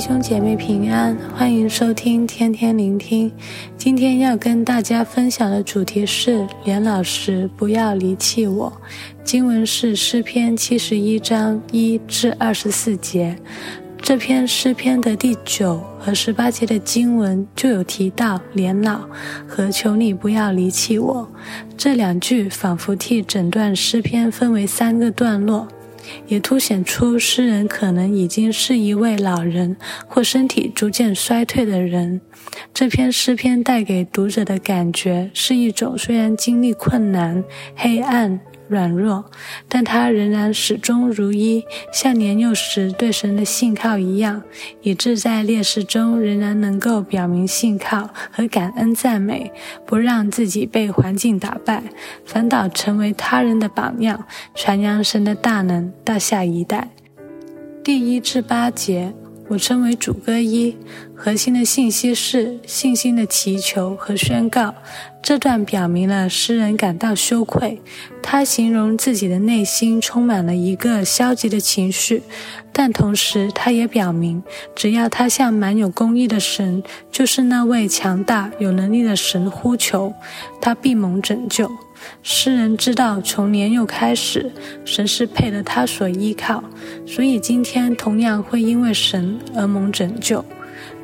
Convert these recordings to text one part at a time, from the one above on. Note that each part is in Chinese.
兄姐妹平安，欢迎收听天天聆听。今天要跟大家分享的主题是年老时不要离弃我。经文是诗篇七十一章一至二十四节。这篇诗篇的第九和十八节的经文就有提到年老和求你不要离弃我。这两句仿佛替整段诗篇分为三个段落。也凸显出诗人可能已经是一位老人或身体逐渐衰退的人。这篇诗篇带给读者的感觉是一种虽然经历困难、黑暗。软弱，但他仍然始终如一，像年幼时对神的信靠一样，以致在劣势中仍然能够表明信靠和感恩赞美，不让自己被环境打败，反倒成为他人的榜样，传扬神的大能到下一代。第一至八节。我称为主歌一，核心的信息是信心的祈求和宣告。这段表明了诗人感到羞愧，他形容自己的内心充满了一个消极的情绪，但同时他也表明，只要他向满有公义的神，就是那位强大有能力的神呼求，他必蒙拯救。诗人知道，从年幼开始，神是配得他所依靠，所以今天同样会因为神而蒙拯救。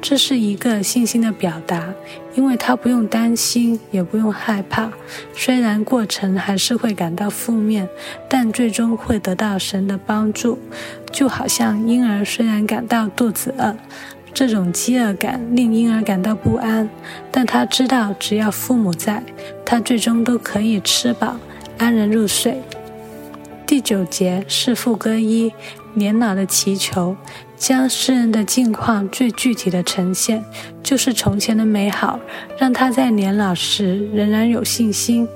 这是一个信心的表达，因为他不用担心，也不用害怕。虽然过程还是会感到负面，但最终会得到神的帮助。就好像婴儿虽然感到肚子饿。这种饥饿感令婴儿感到不安，但他知道只要父母在，他最终都可以吃饱，安然入睡。第九节是副歌一，年老的祈求，将诗人的境况最具体的呈现，就是从前的美好，让他在年老时仍然有信心。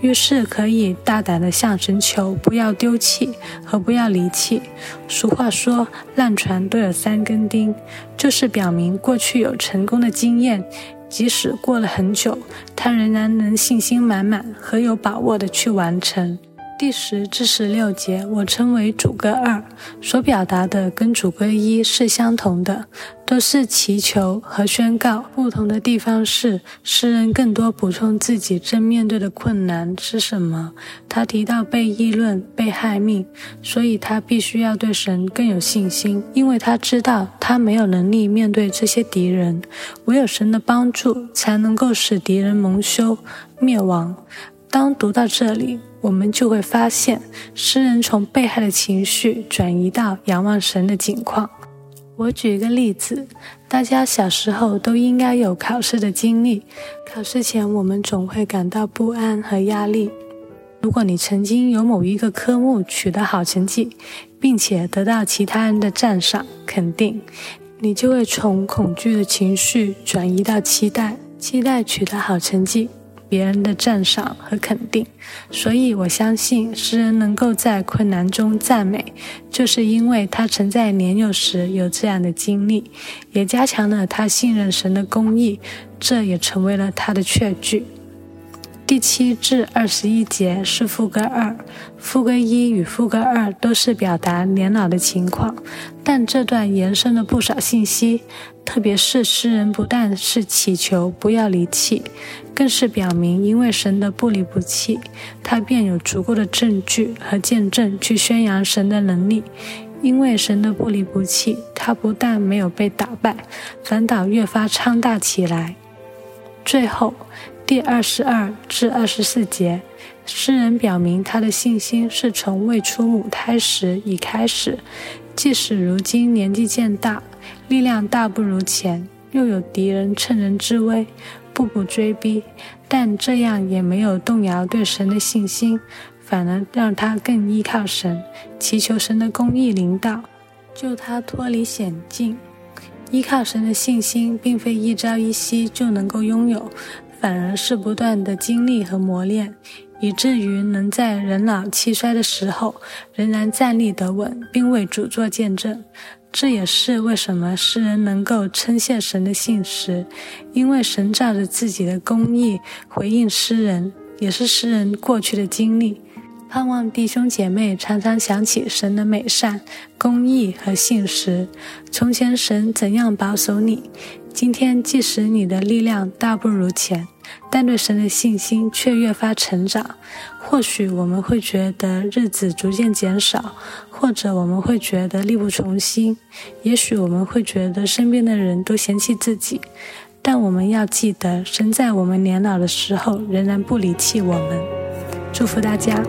于是可以大胆地向神求，不要丢弃和不要离弃。俗话说，烂船都有三根钉，就是表明过去有成功的经验，即使过了很久，他仍然能信心满满和有把握地去完成。第十至十六节，我称为主歌二，所表达的跟主歌一是相同的，都是祈求和宣告。不同的地方是，诗人更多补充自己正面对的困难是什么。他提到被议论、被害命，所以他必须要对神更有信心，因为他知道他没有能力面对这些敌人，唯有神的帮助才能够使敌人蒙羞灭亡。当读到这里，我们就会发现，诗人从被害的情绪转移到仰望神的境况。我举一个例子，大家小时候都应该有考试的经历。考试前，我们总会感到不安和压力。如果你曾经有某一个科目取得好成绩，并且得到其他人的赞赏肯定，你就会从恐惧的情绪转移到期待，期待取得好成绩。别人的赞赏和肯定，所以我相信诗人能够在困难中赞美，就是因为他曾在年幼时有这样的经历，也加强了他信任神的公义，这也成为了他的确据。第七至二十一节是副歌二，副歌一与副歌二都是表达年老的情况，但这段延伸了不少信息，特别是诗人不但是祈求不要离弃，更是表明因为神的不离不弃，他便有足够的证据和见证去宣扬神的能力。因为神的不离不弃，他不但没有被打败，反倒越发昌大起来。最后。第二十二至二十四节，诗人表明他的信心是从未出母胎时已开始，即使如今年纪渐大，力量大不如前，又有敌人趁人之危，步步追逼，但这样也没有动摇对神的信心，反而让他更依靠神，祈求神的公义领导，救他脱离险境。依靠神的信心，并非一朝一夕就能够拥有。反而是不断的经历和磨练，以至于能在人老气衰的时候仍然站立得稳，并为主做见证。这也是为什么诗人能够称谢神的信实，因为神照着自己的公义回应诗人，也是诗人过去的经历。盼望弟兄姐妹常常想起神的美善、公义和信实。从前神怎样保守你，今天即使你的力量大不如前，但对神的信心却越发成长。或许我们会觉得日子逐渐减少，或者我们会觉得力不从心，也许我们会觉得身边的人都嫌弃自己。但我们要记得，神在我们年老的时候仍然不离弃我们。祝福大家。